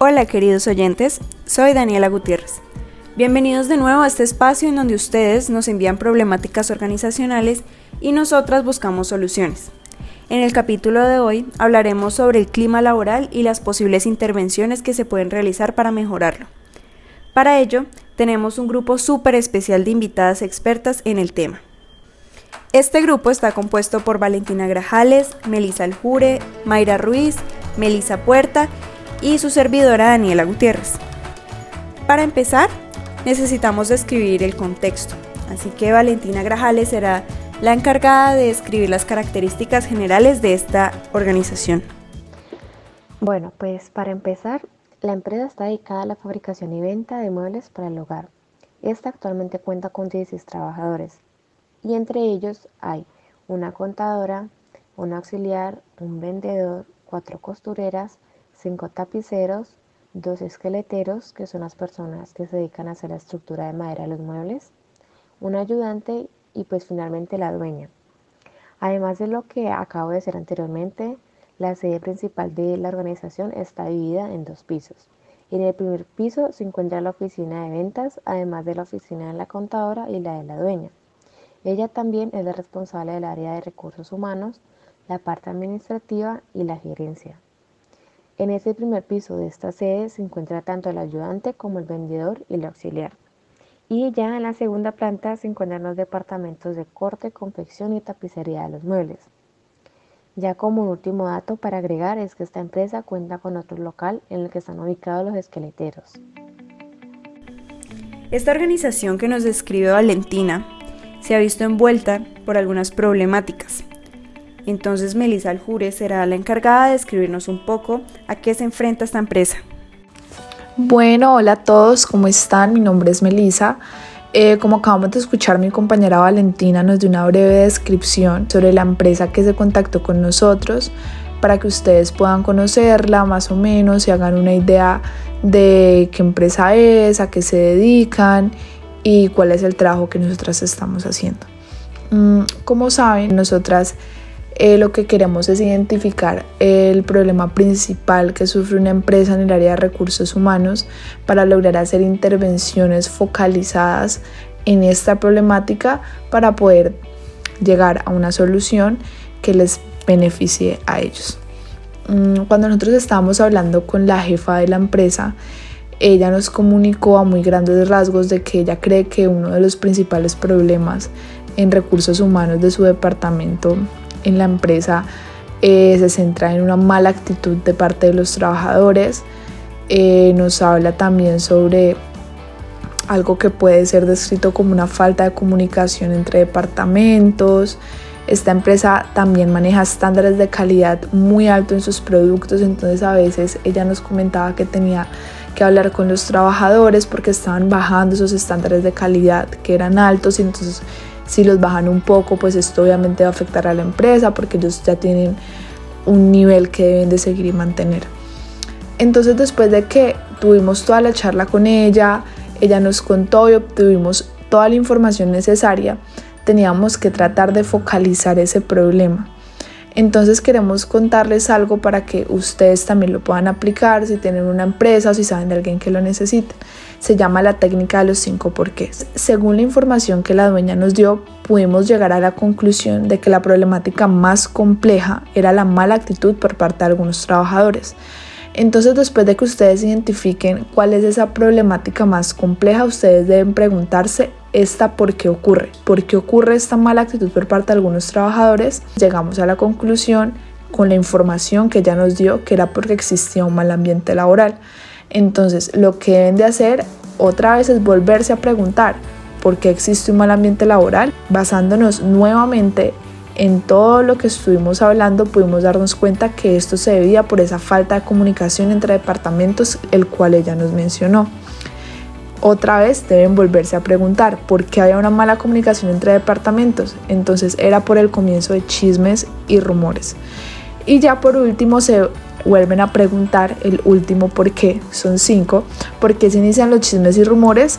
Hola queridos oyentes, soy Daniela Gutiérrez. Bienvenidos de nuevo a este espacio en donde ustedes nos envían problemáticas organizacionales y nosotras buscamos soluciones. En el capítulo de hoy hablaremos sobre el clima laboral y las posibles intervenciones que se pueden realizar para mejorarlo. Para ello, tenemos un grupo súper especial de invitadas expertas en el tema. Este grupo está compuesto por Valentina Grajales, Melisa Aljure, Mayra Ruiz, Melisa Puerta y su servidora Daniela Gutiérrez. Para empezar, necesitamos describir el contexto, así que Valentina Grajales será la encargada de describir las características generales de esta organización. Bueno, pues para empezar, la empresa está dedicada a la fabricación y venta de muebles para el hogar. Esta actualmente cuenta con 16 trabajadores y entre ellos hay una contadora, un auxiliar, un vendedor, cuatro costureras, cinco tapiceros, dos esqueleteros, que son las personas que se dedican a hacer la estructura de madera de los muebles, un ayudante y pues finalmente la dueña. Además de lo que acabo de decir anteriormente, la sede principal de la organización está dividida en dos pisos. En el primer piso se encuentra la oficina de ventas, además de la oficina de la contadora y la de la dueña. Ella también es la responsable del área de recursos humanos, la parte administrativa y la gerencia. En ese primer piso de esta sede se encuentra tanto el ayudante como el vendedor y el auxiliar. Y ya en la segunda planta se encuentran los departamentos de corte, confección y tapicería de los muebles. Ya como último dato para agregar es que esta empresa cuenta con otro local en el que están ubicados los esqueleteros. Esta organización que nos describe Valentina se ha visto envuelta por algunas problemáticas, entonces Melissa Aljure será la encargada de describirnos un poco a qué se enfrenta esta empresa. Bueno, hola a todos, ¿cómo están? Mi nombre es Melissa. Eh, como acabamos de escuchar, mi compañera Valentina nos dio una breve descripción sobre la empresa que se contactó con nosotros para que ustedes puedan conocerla más o menos y hagan una idea de qué empresa es, a qué se dedican y cuál es el trabajo que nosotras estamos haciendo. Mm, como saben, nosotras eh, lo que queremos es identificar el problema principal que sufre una empresa en el área de recursos humanos para lograr hacer intervenciones focalizadas en esta problemática para poder llegar a una solución que les beneficie a ellos. Mm, cuando nosotros estábamos hablando con la jefa de la empresa, ella nos comunicó a muy grandes rasgos de que ella cree que uno de los principales problemas en recursos humanos de su departamento en la empresa eh, se centra en una mala actitud de parte de los trabajadores. Eh, nos habla también sobre algo que puede ser descrito como una falta de comunicación entre departamentos. Esta empresa también maneja estándares de calidad muy alto en sus productos, entonces a veces ella nos comentaba que tenía que hablar con los trabajadores porque estaban bajando esos estándares de calidad que eran altos y entonces si los bajan un poco, pues esto obviamente va a afectar a la empresa porque ellos ya tienen un nivel que deben de seguir y mantener. Entonces después de que tuvimos toda la charla con ella, ella nos contó y obtuvimos toda la información necesaria, teníamos que tratar de focalizar ese problema. Entonces queremos contarles algo para que ustedes también lo puedan aplicar si tienen una empresa o si saben de alguien que lo necesite. Se llama la técnica de los cinco porqués. Según la información que la dueña nos dio, pudimos llegar a la conclusión de que la problemática más compleja era la mala actitud por parte de algunos trabajadores. Entonces, después de que ustedes identifiquen cuál es esa problemática más compleja, ustedes deben preguntarse esta por qué ocurre. ¿Por qué ocurre esta mala actitud por parte de algunos trabajadores? Llegamos a la conclusión con la información que ya nos dio que era porque existía un mal ambiente laboral. Entonces, lo que deben de hacer otra vez es volverse a preguntar por qué existe un mal ambiente laboral, basándonos nuevamente en todo lo que estuvimos hablando pudimos darnos cuenta que esto se debía por esa falta de comunicación entre departamentos, el cual ella nos mencionó. Otra vez deben volverse a preguntar por qué había una mala comunicación entre departamentos. Entonces era por el comienzo de chismes y rumores. Y ya por último se vuelven a preguntar el último por qué, son cinco, por qué se inician los chismes y rumores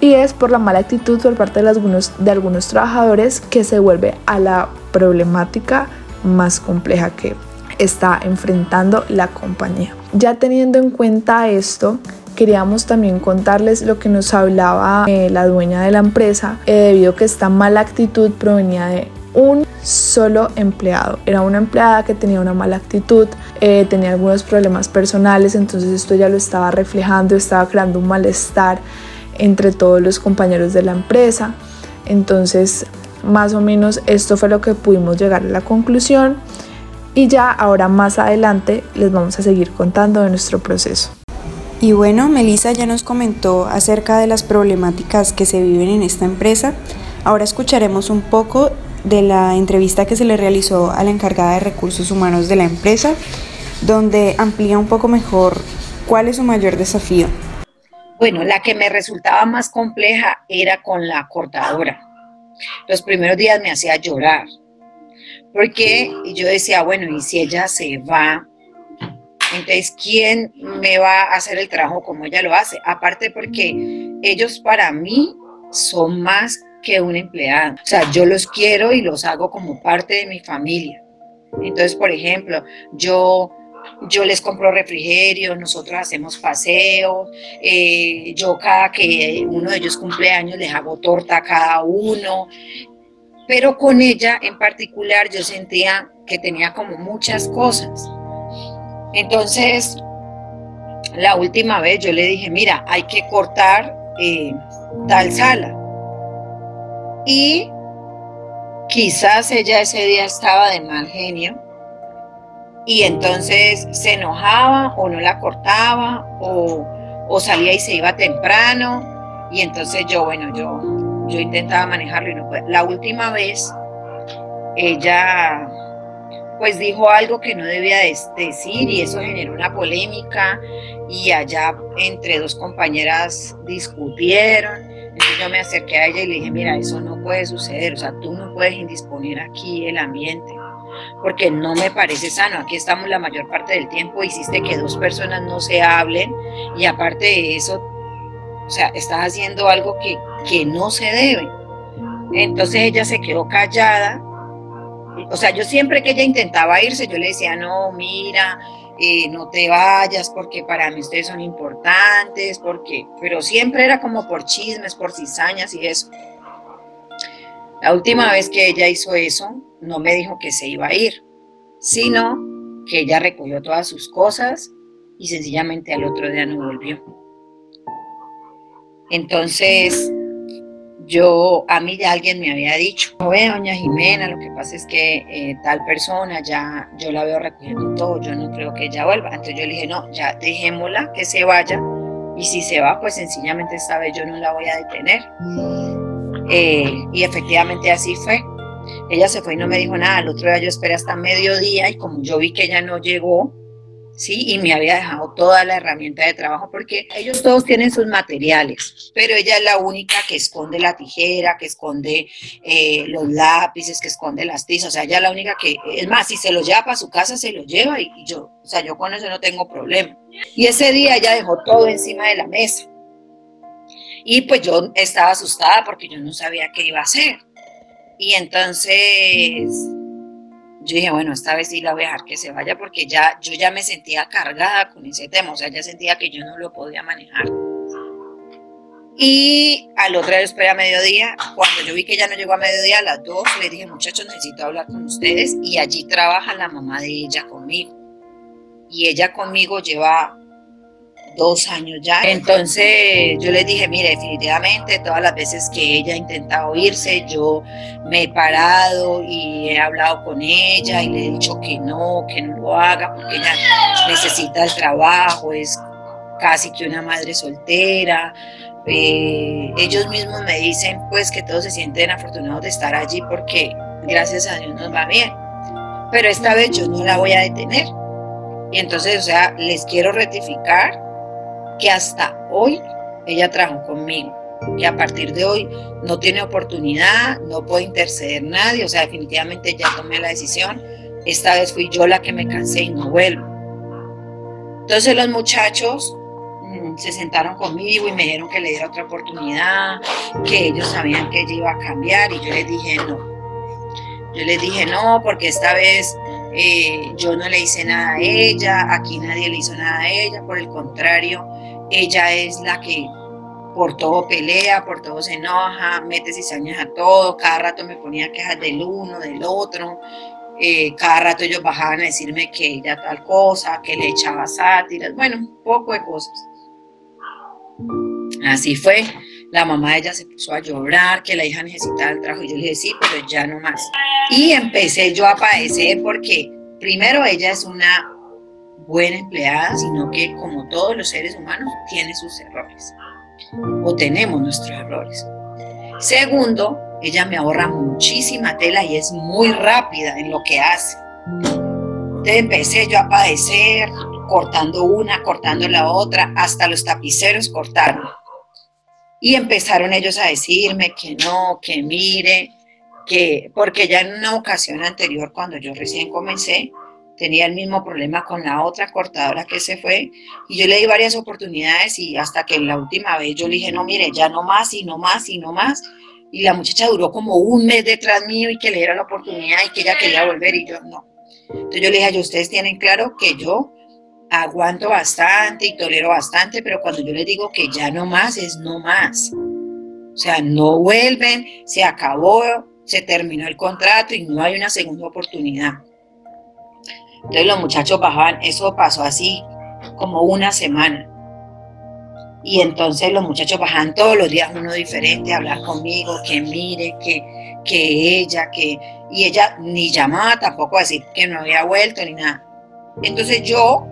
y es por la mala actitud por parte de algunos, de algunos trabajadores que se vuelve a la problemática más compleja que está enfrentando la compañía. Ya teniendo en cuenta esto, queríamos también contarles lo que nos hablaba eh, la dueña de la empresa, eh, debido a que esta mala actitud provenía de un solo empleado. Era una empleada que tenía una mala actitud, eh, tenía algunos problemas personales, entonces esto ya lo estaba reflejando, estaba creando un malestar entre todos los compañeros de la empresa. Entonces, más o menos esto fue lo que pudimos llegar a la conclusión y ya ahora más adelante les vamos a seguir contando de nuestro proceso. Y bueno, Melissa ya nos comentó acerca de las problemáticas que se viven en esta empresa. Ahora escucharemos un poco de la entrevista que se le realizó a la encargada de recursos humanos de la empresa, donde amplía un poco mejor cuál es su mayor desafío. Bueno, la que me resultaba más compleja era con la cortadora. Los primeros días me hacía llorar, porque yo decía, bueno, ¿y si ella se va? Entonces, ¿quién me va a hacer el trabajo como ella lo hace? Aparte porque ellos para mí son más que un empleado. O sea, yo los quiero y los hago como parte de mi familia. Entonces, por ejemplo, yo, yo les compro refrigerio, nosotros hacemos paseos, eh, yo cada que uno de ellos cumple años les hago torta a cada uno, pero con ella en particular yo sentía que tenía como muchas cosas. Entonces, la última vez yo le dije, mira, hay que cortar eh, tal sala y quizás ella ese día estaba de mal genio y entonces se enojaba o no la cortaba o, salía y se iba temprano. Y entonces yo, bueno, yo, yo intentaba manejarlo y no pude. La última vez ella pues dijo algo que no debía decir y eso generó una polémica y allá entre dos compañeras discutieron. Entonces yo me acerqué a ella y le dije, mira, eso no puede suceder, o sea, tú no puedes indisponer aquí el ambiente, porque no me parece sano. Aquí estamos la mayor parte del tiempo, hiciste que dos personas no se hablen y aparte de eso, o sea, estás haciendo algo que, que no se debe. Entonces ella se quedó callada. O sea, yo siempre que ella intentaba irse, yo le decía, no, mira, eh, no te vayas porque para mí ustedes son importantes, porque, pero siempre era como por chismes, por cizañas y eso. La última vez que ella hizo eso, no me dijo que se iba a ir, sino que ella recogió todas sus cosas y sencillamente al otro día no volvió. Entonces, yo, a mí ya alguien me había dicho, oye, doña Jimena, lo que pasa es que eh, tal persona ya, yo la veo recogiendo todo, yo no creo que ella vuelva. Entonces yo le dije, no, ya dejémosla, que se vaya, y si se va, pues sencillamente esta yo no la voy a detener. Eh, y efectivamente así fue. Ella se fue y no me dijo nada. El otro día yo esperé hasta mediodía y como yo vi que ella no llegó, ¿sí? Y me había dejado toda la herramienta de trabajo porque ellos todos tienen sus materiales, pero ella es la única que esconde la tijera, que esconde eh, los lápices, que esconde las tizas, o sea, ella es la única que, es más, si se los lleva para su casa, se los lleva y, yo, o sea, yo con eso no tengo problema. Y ese día ella dejó todo encima de la mesa. Y pues yo estaba asustada porque yo no sabía qué iba a hacer. Y entonces yo dije, bueno, esta vez sí la voy a dejar que se vaya porque ya yo ya me sentía cargada con ese tema, o sea, ya sentía que yo no lo podía manejar. Y al otro día, esperé a mediodía, cuando yo vi que ya no llegó a mediodía, a las dos, le dije, muchachos, necesito hablar con ustedes y allí trabaja la mamá de ella conmigo. Y ella conmigo lleva dos años ya. Entonces yo les dije, mire, definitivamente todas las veces que ella ha intentado irse, yo me he parado y he hablado con ella y le he dicho que no, que no lo haga, porque ella necesita el trabajo, es casi que una madre soltera. Eh, ellos mismos me dicen pues que todos se sienten afortunados de estar allí porque gracias a Dios nos va bien. Pero esta vez yo no la voy a detener. Y entonces, o sea, les quiero rectificar que hasta hoy ella trabajó conmigo, que a partir de hoy no tiene oportunidad, no puede interceder nadie, o sea, definitivamente ya tomé la decisión, esta vez fui yo la que me cansé y no vuelvo. Entonces los muchachos mm, se sentaron conmigo y me dijeron que le diera otra oportunidad, que ellos sabían que ella iba a cambiar. Y yo les dije no. Yo les dije no, porque esta vez eh, yo no le hice nada a ella, aquí nadie le hizo nada a ella, por el contrario, ella es la que por todo pelea, por todo se enoja, mete cizañas a todo, cada rato me ponía quejas del uno, del otro, eh, cada rato ellos bajaban a decirme que ella tal cosa, que le echaba sátiras, bueno, un poco de cosas. Así fue, la mamá de ella se puso a llorar, que la hija necesitaba el trabajo, y yo le dije, sí, pero ya no más. Y empecé yo a padecer porque primero ella es una buena empleada, sino que como todos los seres humanos tiene sus errores o tenemos nuestros errores. Segundo, ella me ahorra muchísima tela y es muy rápida en lo que hace. Entonces empecé yo a padecer, cortando una, cortando la otra, hasta los tapiceros cortaron. Y empezaron ellos a decirme que no, que mire, que, porque ya en una ocasión anterior, cuando yo recién comencé, tenía el mismo problema con la otra cortadora que se fue y yo le di varias oportunidades y hasta que la última vez yo le dije, no, mire, ya no más y no más y no más. Y la muchacha duró como un mes detrás mío y que le diera la oportunidad y que ella quería volver y yo no. Entonces yo le dije, ustedes tienen claro que yo aguanto bastante y tolero bastante, pero cuando yo les digo que ya no más, es no más. O sea, no vuelven, se acabó, se terminó el contrato y no hay una segunda oportunidad. Entonces los muchachos bajaban, eso pasó así como una semana. Y entonces los muchachos bajaban todos los días uno diferente a hablar conmigo, que mire, que, que ella, que... Y ella ni llamaba tampoco a decir que no había vuelto ni nada. Entonces yo,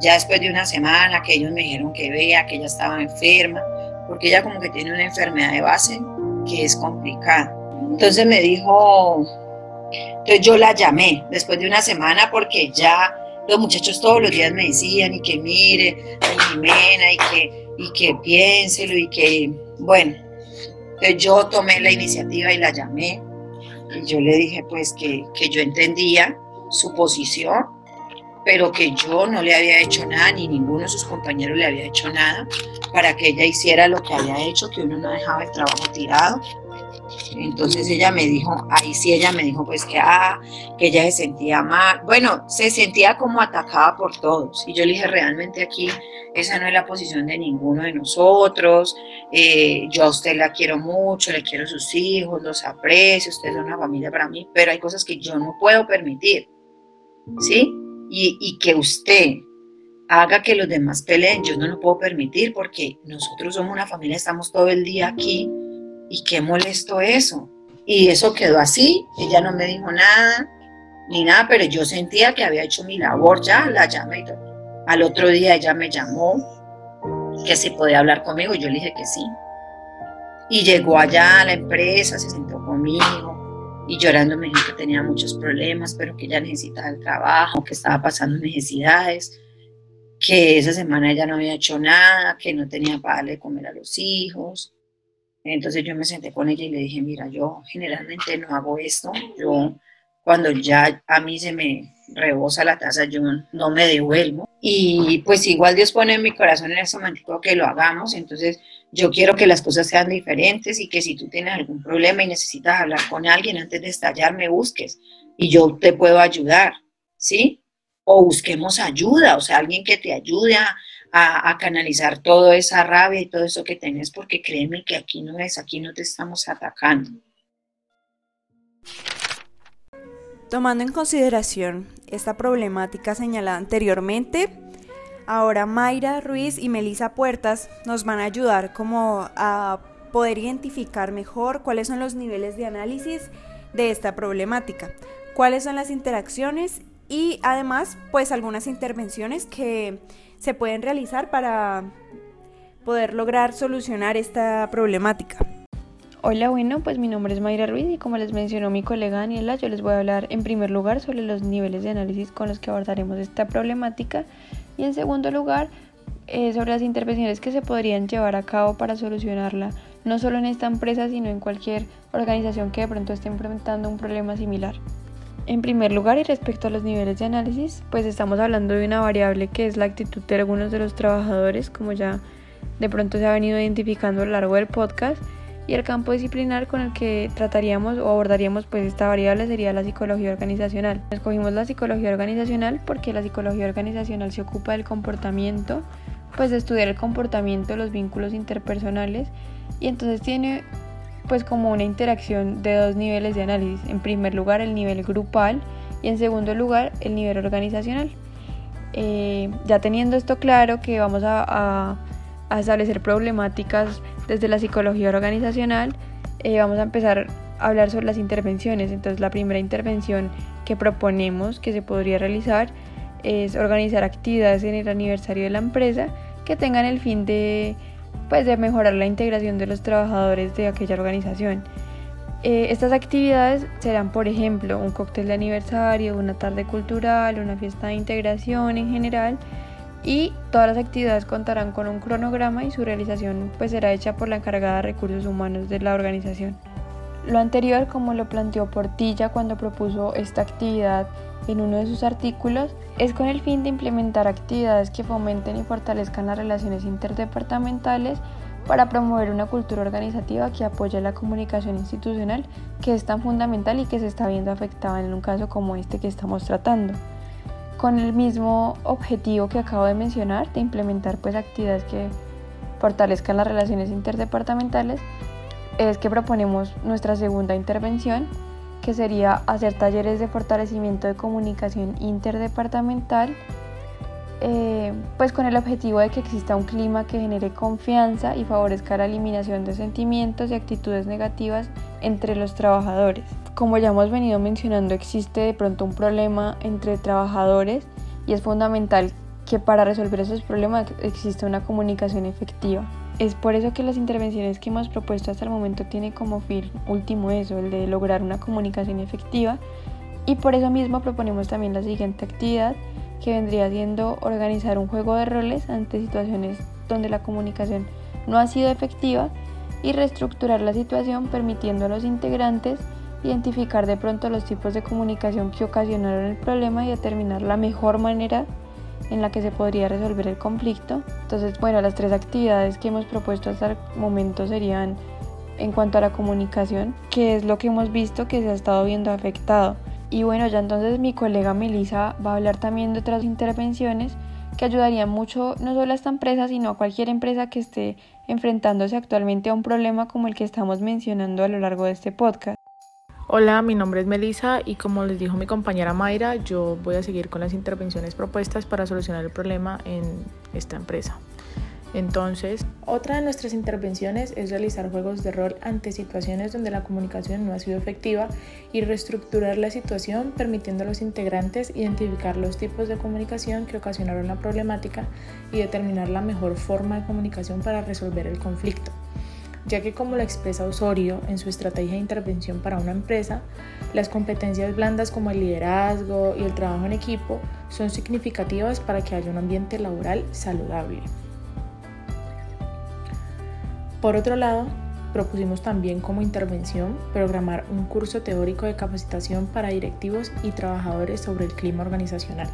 ya después de una semana que ellos me dijeron que vea, que ella estaba enferma, porque ella como que tiene una enfermedad de base que es complicada. Entonces me dijo, entonces yo la llamé después de una semana porque ya los muchachos todos los días me decían y que mire, Jimena, y que, y que piénselo y que, bueno, entonces yo tomé la iniciativa y la llamé. Y yo le dije pues que, que yo entendía su posición, pero que yo no le había hecho nada, ni ninguno de sus compañeros le había hecho nada para que ella hiciera lo que había hecho, que uno no dejaba el trabajo tirado entonces ella me dijo, ahí sí ella me dijo pues que, ah, que ella se sentía mal, bueno, se sentía como atacada por todos. Y yo le dije, realmente aquí esa no es la posición de ninguno de nosotros, eh, yo a usted la quiero mucho, le quiero sus hijos, los aprecio, usted es una familia para mí, pero hay cosas que yo no puedo permitir, ¿sí? Y, y que usted haga que los demás peleen, yo no lo puedo permitir porque nosotros somos una familia, estamos todo el día aquí y qué molesto eso. Y eso quedó así, ella no me dijo nada, ni nada, pero yo sentía que había hecho mi labor ya, la llamé. Al otro día ella me llamó, que si podía hablar conmigo, yo le dije que sí. Y llegó allá a la empresa, se sentó conmigo y llorando me dijo que tenía muchos problemas, pero que ella necesitaba el trabajo, que estaba pasando necesidades, que esa semana ella no había hecho nada, que no tenía para darle de comer a los hijos, entonces yo me senté con ella y le dije, mira, yo generalmente no hago esto, yo cuando ya a mí se me rebosa la taza, yo no me devuelvo. Y pues igual Dios pone en mi corazón en ese momento que lo hagamos, entonces yo quiero que las cosas sean diferentes y que si tú tienes algún problema y necesitas hablar con alguien antes de estallar, me busques y yo te puedo ayudar, ¿sí? O busquemos ayuda, o sea, alguien que te ayude a, a, canalizar toda esa rabia y todo eso que tenés, porque créeme que aquí no es, aquí no te estamos atacando. Tomando en consideración esta problemática señalada anteriormente, ahora Mayra Ruiz y Melisa Puertas nos van a ayudar como a poder identificar mejor cuáles son los niveles de análisis de esta problemática, cuáles son las interacciones y además pues algunas intervenciones que se pueden realizar para poder lograr solucionar esta problemática. Hola, bueno, pues mi nombre es Mayra Ruiz y como les mencionó mi colega Daniela, yo les voy a hablar en primer lugar sobre los niveles de análisis con los que abordaremos esta problemática y en segundo lugar eh, sobre las intervenciones que se podrían llevar a cabo para solucionarla, no solo en esta empresa, sino en cualquier organización que de pronto esté implementando un problema similar. En primer lugar, y respecto a los niveles de análisis, pues estamos hablando de una variable que es la actitud de algunos de los trabajadores, como ya de pronto se ha venido identificando a lo largo del podcast, y el campo disciplinar con el que trataríamos o abordaríamos pues esta variable sería la psicología organizacional. Escogimos la psicología organizacional porque la psicología organizacional se ocupa del comportamiento, pues de estudiar el comportamiento los vínculos interpersonales y entonces tiene pues como una interacción de dos niveles de análisis. En primer lugar el nivel grupal y en segundo lugar el nivel organizacional. Eh, ya teniendo esto claro que vamos a establecer problemáticas desde la psicología organizacional eh, vamos a empezar a hablar sobre las intervenciones. Entonces la primera intervención que proponemos que se podría realizar es organizar actividades en el aniversario de la empresa que tengan el fin de, pues, de mejorar la integración de los trabajadores de aquella organización. Eh, estas actividades serán, por ejemplo, un cóctel de aniversario, una tarde cultural, una fiesta de integración en general, y todas las actividades contarán con un cronograma y su realización pues será hecha por la encargada de recursos humanos de la organización. Lo anterior, como lo planteó Portilla cuando propuso esta actividad en uno de sus artículos, es con el fin de implementar actividades que fomenten y fortalezcan las relaciones interdepartamentales para promover una cultura organizativa que apoye la comunicación institucional, que es tan fundamental y que se está viendo afectada en un caso como este que estamos tratando. Con el mismo objetivo que acabo de mencionar, de implementar pues actividades que fortalezcan las relaciones interdepartamentales, es que proponemos nuestra segunda intervención, que sería hacer talleres de fortalecimiento de comunicación interdepartamental, eh, pues con el objetivo de que exista un clima que genere confianza y favorezca la eliminación de sentimientos y actitudes negativas entre los trabajadores como ya hemos venido mencionando, existe de pronto un problema entre trabajadores y es fundamental que para resolver esos problemas exista una comunicación efectiva. Es por eso que las intervenciones que hemos propuesto hasta el momento tienen como fin último eso, el de lograr una comunicación efectiva. Y por eso mismo proponemos también la siguiente actividad que vendría siendo organizar un juego de roles ante situaciones donde la comunicación no ha sido efectiva y reestructurar la situación permitiendo a los integrantes identificar de pronto los tipos de comunicación que ocasionaron el problema y determinar la mejor manera en la que se podría resolver el conflicto. Entonces, bueno, las tres actividades que hemos propuesto hasta el momento serían en cuanto a la comunicación, que es lo que hemos visto que se ha estado viendo afectado. Y bueno, ya entonces mi colega Melissa va a hablar también de otras intervenciones que ayudarían mucho no solo a esta empresa, sino a cualquier empresa que esté enfrentándose actualmente a un problema como el que estamos mencionando a lo largo de este podcast. Hola, mi nombre es Melissa y como les dijo mi compañera Mayra, yo voy a seguir con las intervenciones propuestas para solucionar el problema en esta empresa. Entonces, otra de nuestras intervenciones es realizar juegos de rol ante situaciones donde la comunicación no ha sido efectiva y reestructurar la situación permitiendo a los integrantes identificar los tipos de comunicación que ocasionaron la problemática y determinar la mejor forma de comunicación para resolver el conflicto ya que como lo expresa Osorio en su estrategia de intervención para una empresa, las competencias blandas como el liderazgo y el trabajo en equipo son significativas para que haya un ambiente laboral saludable. Por otro lado, propusimos también como intervención programar un curso teórico de capacitación para directivos y trabajadores sobre el clima organizacional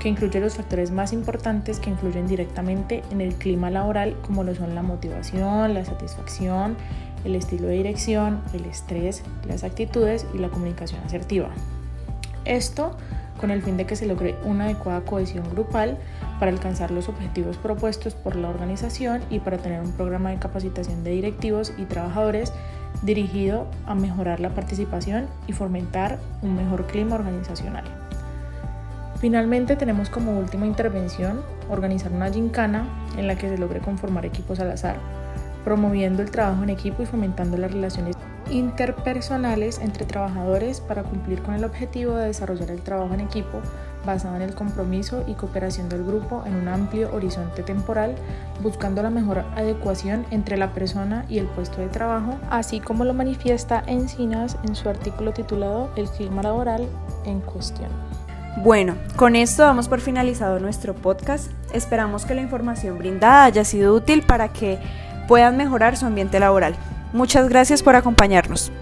que incluye los factores más importantes que influyen directamente en el clima laboral, como lo son la motivación, la satisfacción, el estilo de dirección, el estrés, las actitudes y la comunicación asertiva. Esto con el fin de que se logre una adecuada cohesión grupal para alcanzar los objetivos propuestos por la organización y para tener un programa de capacitación de directivos y trabajadores dirigido a mejorar la participación y fomentar un mejor clima organizacional. Finalmente tenemos como última intervención organizar una gincana en la que se logre conformar equipos al azar, promoviendo el trabajo en equipo y fomentando las relaciones interpersonales entre trabajadores para cumplir con el objetivo de desarrollar el trabajo en equipo basado en el compromiso y cooperación del grupo en un amplio horizonte temporal, buscando la mejor adecuación entre la persona y el puesto de trabajo, así como lo manifiesta Encinas en su artículo titulado El clima laboral en cuestión. Bueno, con esto damos por finalizado nuestro podcast. Esperamos que la información brindada haya sido útil para que puedan mejorar su ambiente laboral. Muchas gracias por acompañarnos.